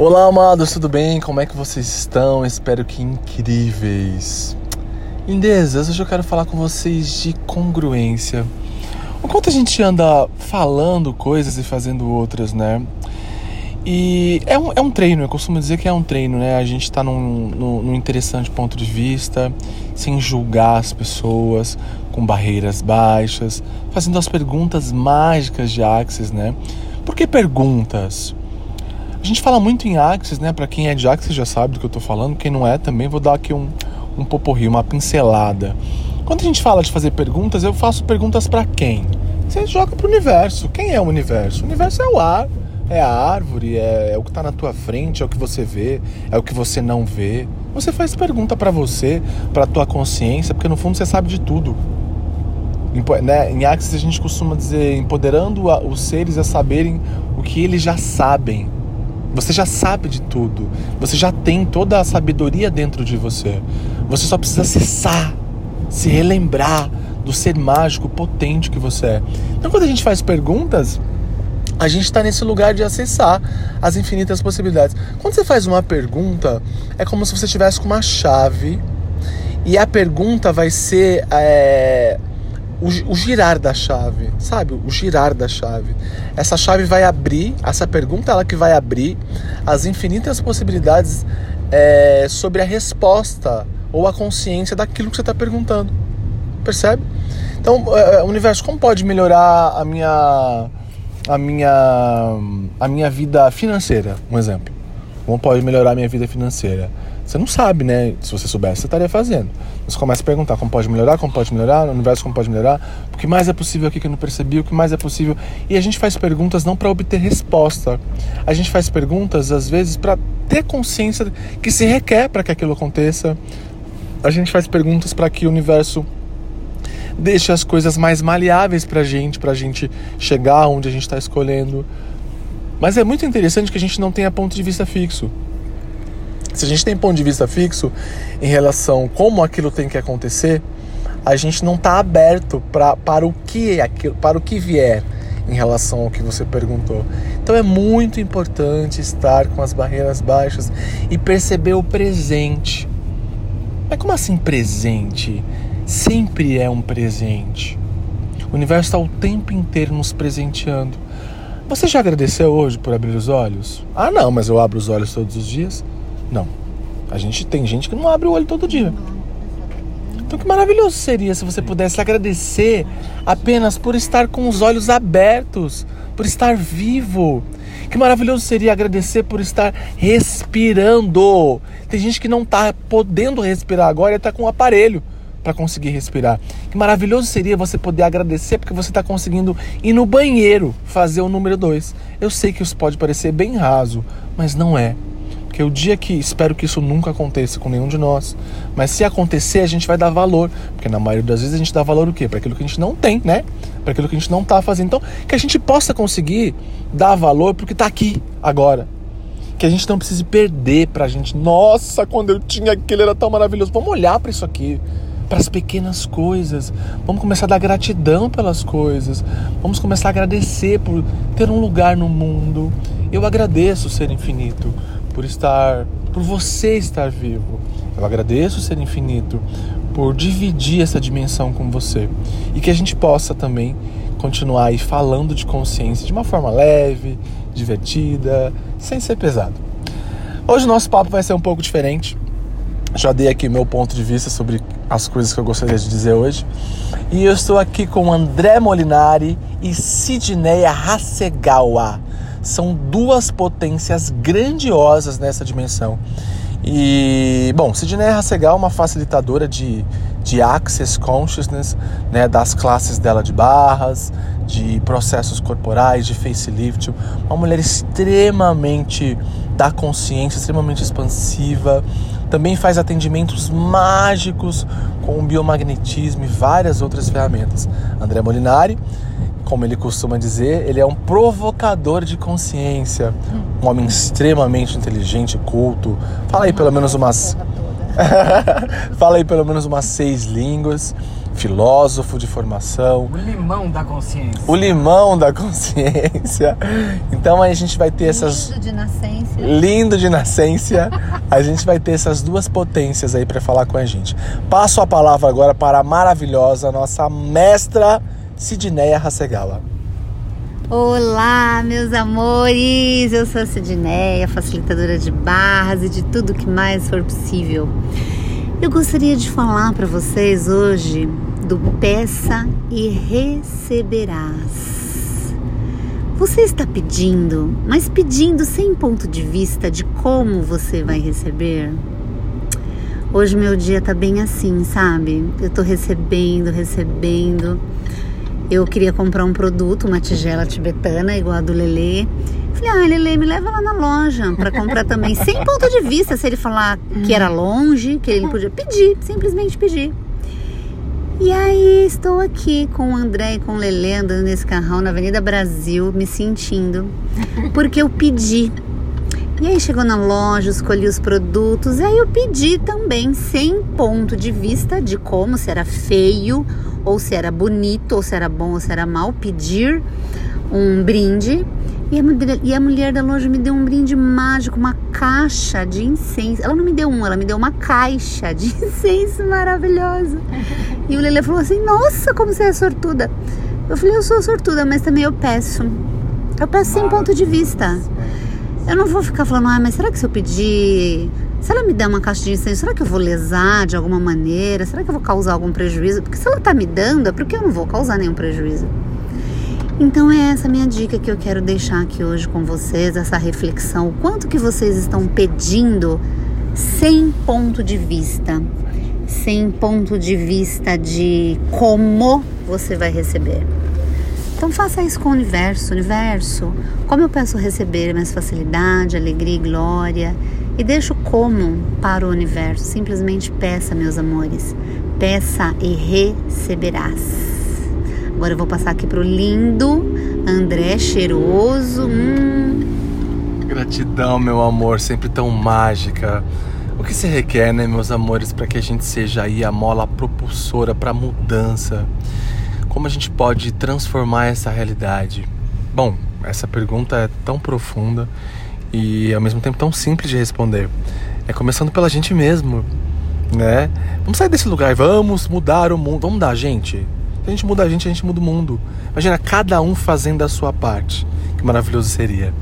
Olá, amados, tudo bem? Como é que vocês estão? Espero que incríveis. Lindezas, hoje eu quero falar com vocês de congruência. O quanto a gente anda falando coisas e fazendo outras, né? E é um, é um treino, eu costumo dizer que é um treino, né? A gente está num, num, num interessante ponto de vista, sem julgar as pessoas, com barreiras baixas, fazendo as perguntas mágicas de Axis, né? Por que perguntas? A gente fala muito em Axis, né? Para quem é de Axis já sabe do que eu tô falando, quem não é também vou dar aqui um, um poporri, uma pincelada. Quando a gente fala de fazer perguntas, eu faço perguntas para quem? Você joga pro universo. Quem é o universo? O universo é o ar, é a árvore, é, é o que tá na tua frente, é o que você vê, é o que você não vê. Você faz pergunta para você, para tua consciência, porque no fundo você sabe de tudo. Né? Em Axis a gente costuma dizer empoderando os seres a saberem o que eles já sabem você já sabe de tudo. Você já tem toda a sabedoria dentro de você. Você só precisa acessar, se relembrar do ser mágico potente que você é. Então, quando a gente faz perguntas, a gente está nesse lugar de acessar as infinitas possibilidades. Quando você faz uma pergunta, é como se você estivesse com uma chave e a pergunta vai ser é, o, o, girar da chave, sabe? O girar da chave. Essa chave vai abrir, essa pergunta ela que vai abrir as infinitas possibilidades é, sobre a resposta ou a consciência daquilo que você está perguntando. Percebe? Então, é, é, universo, como pode melhorar a minha a minha a minha vida financeira, um exemplo? Como pode melhorar a minha vida financeira? Você não sabe, né? Se você soubesse, você estaria fazendo. Você começa a perguntar como pode melhorar, como pode melhorar, no universo como pode melhorar, o que mais é possível aqui que eu não percebi, o que mais é possível. E a gente faz perguntas não para obter resposta. A gente faz perguntas, às vezes, para ter consciência que se requer para que aquilo aconteça. A gente faz perguntas para que o universo deixe as coisas mais maleáveis para a gente, para a gente chegar onde a gente está escolhendo. Mas é muito interessante que a gente não tenha ponto de vista fixo. Se a gente tem ponto de vista fixo em relação como aquilo tem que acontecer, a gente não está aberto pra, para o que é aquilo, para o que vier em relação ao que você perguntou. Então é muito importante estar com as barreiras baixas e perceber o presente. Mas como assim presente? Sempre é um presente. O universo está o tempo inteiro nos presenteando. Você já agradeceu hoje por abrir os olhos? Ah, não, mas eu abro os olhos todos os dias. Não. A gente tem gente que não abre o olho todo dia. Então que maravilhoso seria se você pudesse agradecer apenas por estar com os olhos abertos, por estar vivo. Que maravilhoso seria agradecer por estar respirando. Tem gente que não está podendo respirar agora e está com o um aparelho para conseguir respirar. Que maravilhoso seria você poder agradecer porque você está conseguindo ir no banheiro fazer o número dois. Eu sei que isso pode parecer bem raso, mas não é. Porque o dia que espero que isso nunca aconteça com nenhum de nós, mas se acontecer, a gente vai dar valor, porque na maioria das vezes a gente dá valor o quê? Para aquilo que a gente não tem, né? Para aquilo que a gente não está fazendo. Então, que a gente possa conseguir dar valor porque está aqui agora. Que a gente não precise perder para a gente. Nossa, quando eu tinha aquilo era tão maravilhoso. Vamos olhar para isso aqui para as pequenas coisas. Vamos começar a dar gratidão pelas coisas. Vamos começar a agradecer por ter um lugar no mundo. Eu agradeço ser infinito por estar, por você estar vivo. Eu agradeço ser infinito por dividir essa dimensão com você e que a gente possa também continuar aí falando de consciência de uma forma leve, divertida, sem ser pesado. Hoje o nosso papo vai ser um pouco diferente. Já dei aqui meu ponto de vista sobre as coisas que eu gostaria de dizer hoje. E eu estou aqui com André Molinari e Sidneia Hasegawa são duas potências grandiosas nessa dimensão. E, bom, Sidney Hassegal é uma facilitadora de, de Access Consciousness, né, das classes dela de barras, de processos corporais, de facelift. Uma mulher extremamente da consciência, extremamente expansiva. Também faz atendimentos mágicos com biomagnetismo e várias outras ferramentas. André Molinari como ele costuma dizer, ele é um provocador de consciência, um homem extremamente inteligente, culto. Fala aí pelo menos umas Fala aí pelo menos umas seis línguas filósofo de formação. O limão da consciência. O limão da consciência. Então a gente vai ter essas. Lindo de nascença. Lindo de nascença. A gente vai ter essas duas potências aí para falar com a gente. Passo a palavra agora para a maravilhosa nossa mestra Sidneia Hasegawa. Olá, meus amores! Eu sou a Sidneia, facilitadora de barras e de tudo que mais for possível. Eu gostaria de falar para vocês hoje do peça e receberás. Você está pedindo, mas pedindo sem ponto de vista de como você vai receber? Hoje meu dia tá bem assim, sabe? Eu tô recebendo, recebendo eu queria comprar um produto, uma tigela tibetana igual a do Lelê. Falei, ah, Lelê, me leva lá na loja para comprar também. Sem ponto de vista, se ele falar que era longe, que ele podia pedir, simplesmente pedir. E aí estou aqui com o André e com o Lelê andando nesse carrão na Avenida Brasil, me sentindo, porque eu pedi. E aí chegou na loja, escolhi os produtos, e aí eu pedi também, sem ponto de vista de como, se era feio ou se era bonito, ou se era bom, ou se era mal, pedir um brinde. E a, mulher, e a mulher da loja me deu um brinde mágico, uma caixa de incenso. Ela não me deu um, ela me deu uma caixa de incenso maravilhosa. E o Lele falou assim: Nossa, como você é sortuda. Eu falei: Eu sou sortuda, mas também eu peço. Eu peço sem ponto de vista. Eu não vou ficar falando, ah, mas será que se eu pedir se ela me der uma caixa de incenso, será que eu vou lesar de alguma maneira? Será que eu vou causar algum prejuízo? Porque se ela tá me dando, é porque eu não vou causar nenhum prejuízo. Então é essa minha dica que eu quero deixar aqui hoje com vocês, essa reflexão. O quanto que vocês estão pedindo sem ponto de vista, sem ponto de vista de como você vai receber. Então faça isso com o universo, universo. Como eu peço receber mais facilidade, alegria e glória e deixo como para o universo. Simplesmente peça, meus amores. Peça e receberás. Agora eu vou passar aqui pro lindo André cheiroso. Hum. Gratidão, meu amor, sempre tão mágica. O que se requer, né, meus amores, para que a gente seja aí a mola propulsora para mudança? Como a gente pode transformar essa realidade? Bom, essa pergunta é tão profunda e ao mesmo tempo tão simples de responder. É começando pela gente mesmo, né? Vamos sair desse lugar, vamos mudar o mundo, vamos mudar a gente. Se a gente muda a gente, a gente muda o mundo. Imagina cada um fazendo a sua parte. Que maravilhoso seria.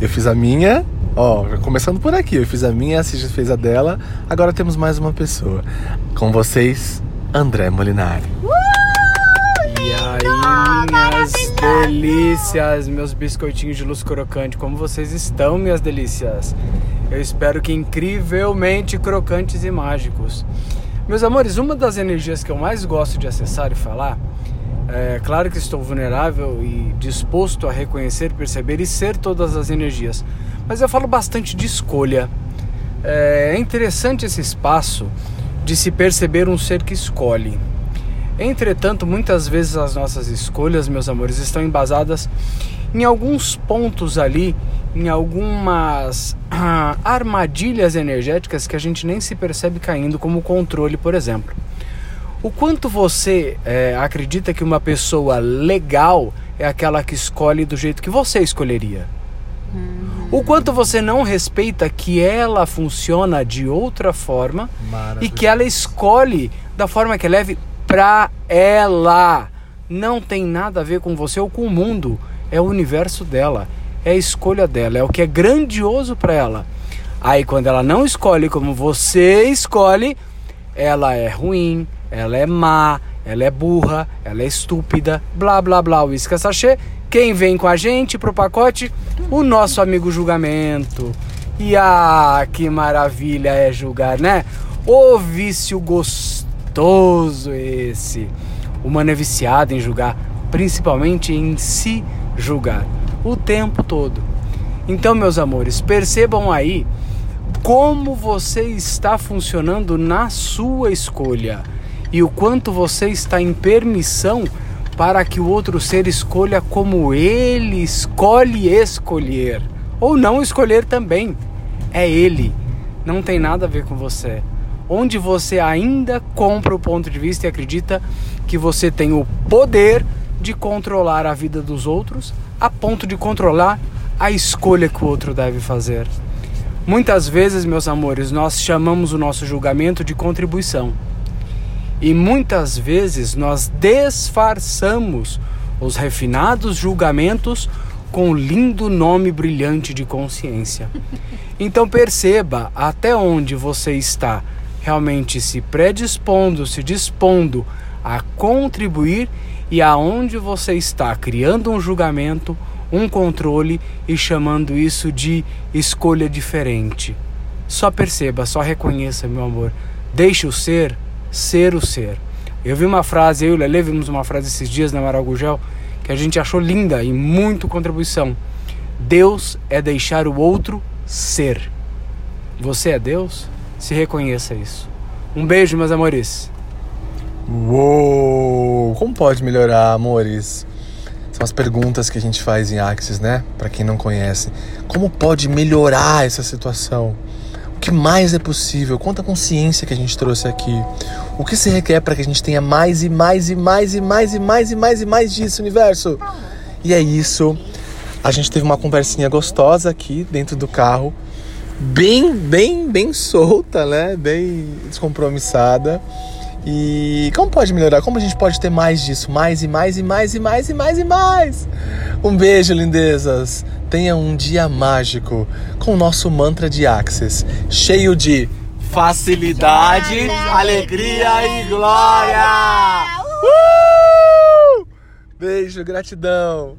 Eu fiz a minha, ó, começando por aqui, eu fiz a minha, a Cis fez a dela, agora temos mais uma pessoa. Com vocês, André Molinari. Minhas delícias, meus biscoitinhos de luz crocante. Como vocês estão, minhas delícias? Eu espero que incrivelmente crocantes e mágicos. Meus amores, uma das energias que eu mais gosto de acessar e falar, é claro que estou vulnerável e disposto a reconhecer, perceber e ser todas as energias, mas eu falo bastante de escolha. É interessante esse espaço de se perceber um ser que escolhe. Entretanto, muitas vezes as nossas escolhas, meus amores, estão embasadas em alguns pontos ali, em algumas ah, armadilhas energéticas que a gente nem se percebe caindo, como o controle, por exemplo. O quanto você é, acredita que uma pessoa legal é aquela que escolhe do jeito que você escolheria? Uhum. O quanto você não respeita que ela funciona de outra forma e que ela escolhe da forma que leve pra ela. Não tem nada a ver com você ou com o mundo. É o universo dela. É a escolha dela. É o que é grandioso para ela. Aí quando ela não escolhe como você escolhe, ela é ruim, ela é má, ela é burra, ela é estúpida, blá blá blá, uísca sachê. Quem vem com a gente pro pacote? O nosso amigo julgamento. E ah, que maravilha é julgar, né? O vício gostoso gostoso esse. O humano é viciado em julgar, principalmente em se julgar, o tempo todo. Então, meus amores, percebam aí como você está funcionando na sua escolha e o quanto você está em permissão para que o outro ser escolha como ele escolhe escolher ou não escolher também. É ele, não tem nada a ver com você. Onde você ainda compra o ponto de vista e acredita que você tem o poder de controlar a vida dos outros a ponto de controlar a escolha que o outro deve fazer. Muitas vezes, meus amores, nós chamamos o nosso julgamento de contribuição. E muitas vezes nós disfarçamos os refinados julgamentos com o lindo nome brilhante de consciência. Então perceba até onde você está realmente se predispondo, se dispondo a contribuir e aonde você está criando um julgamento, um controle e chamando isso de escolha diferente. Só perceba, só reconheça, meu amor. Deixe o ser ser o ser. Eu vi uma frase, eu e o Lele vimos uma frase esses dias na Maragugel que a gente achou linda e muito contribuição. Deus é deixar o outro ser. Você é Deus? Se reconheça isso. Um beijo, meus amores. Uou! Como pode melhorar, amores? São as perguntas que a gente faz em Axis, né? Para quem não conhece. Como pode melhorar essa situação? O que mais é possível? Quanta consciência que a gente trouxe aqui? O que se requer para que a gente tenha mais e mais e mais e mais e mais e mais e mais disso, universo? E é isso. A gente teve uma conversinha gostosa aqui dentro do carro, bem, bem, bem solta, né? Bem descompromissada. E como pode melhorar? Como a gente pode ter mais disso? Mais e mais e mais e mais e mais e mais. Um beijo, lindezas. Tenha um dia mágico com o nosso mantra de Access, cheio de facilidade, alegria e glória. Uh! Beijo, gratidão.